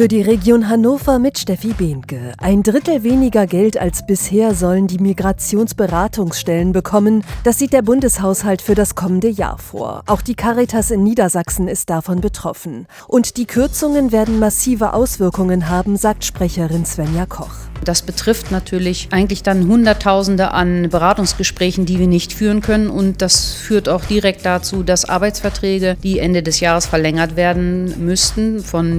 Für die Region Hannover mit Steffi Behnke. Ein Drittel weniger Geld als bisher sollen die Migrationsberatungsstellen bekommen. Das sieht der Bundeshaushalt für das kommende Jahr vor. Auch die Caritas in Niedersachsen ist davon betroffen. Und die Kürzungen werden massive Auswirkungen haben, sagt Sprecherin Svenja Koch. Das betrifft natürlich eigentlich dann Hunderttausende an Beratungsgesprächen, die wir nicht führen können. Und das führt auch direkt dazu, dass Arbeitsverträge, die Ende des Jahres verlängert werden müssten, von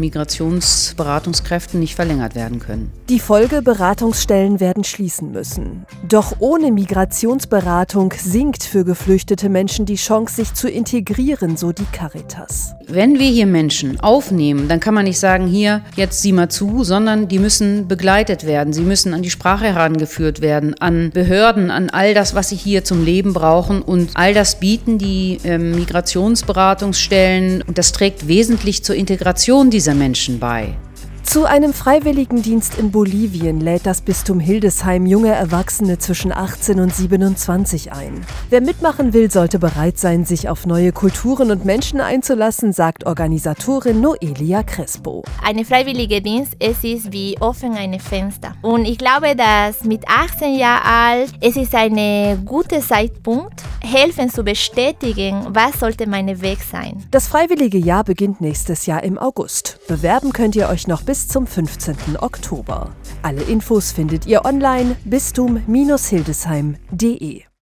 Migrationsberatungskräften nicht verlängert werden können. Die Folge Beratungsstellen werden schließen müssen. Doch ohne Migrationsberatung sinkt für geflüchtete Menschen die Chance, sich zu integrieren, so die Caritas. Wenn wir hier Menschen aufnehmen, dann kann man nicht sagen, hier, jetzt sieh mal zu, sondern die müssen begleitet werden. Sie müssen an die Sprache herangeführt werden, an Behörden, an all das, was sie hier zum Leben brauchen. Und all das bieten die äh, Migrationsberatungsstellen. Und das trägt wesentlich zur Integration dieser Menschen bei. Zu einem Freiwilligendienst in Bolivien lädt das Bistum Hildesheim junge Erwachsene zwischen 18 und 27 ein. Wer mitmachen will, sollte bereit sein, sich auf neue Kulturen und Menschen einzulassen, sagt Organisatorin Noelia Crespo. Eine freiwillige Dienst, es ist wie offen ein Fenster. Und ich glaube, dass mit 18 Jahren alt, es ist ein guter Zeitpunkt, helfen zu bestätigen, was sollte mein Weg sein. Das freiwillige Jahr beginnt nächstes Jahr im August. Bewerben könnt ihr euch noch bis zum 15. Oktober. Alle Infos findet ihr online bistum-hildesheim.de.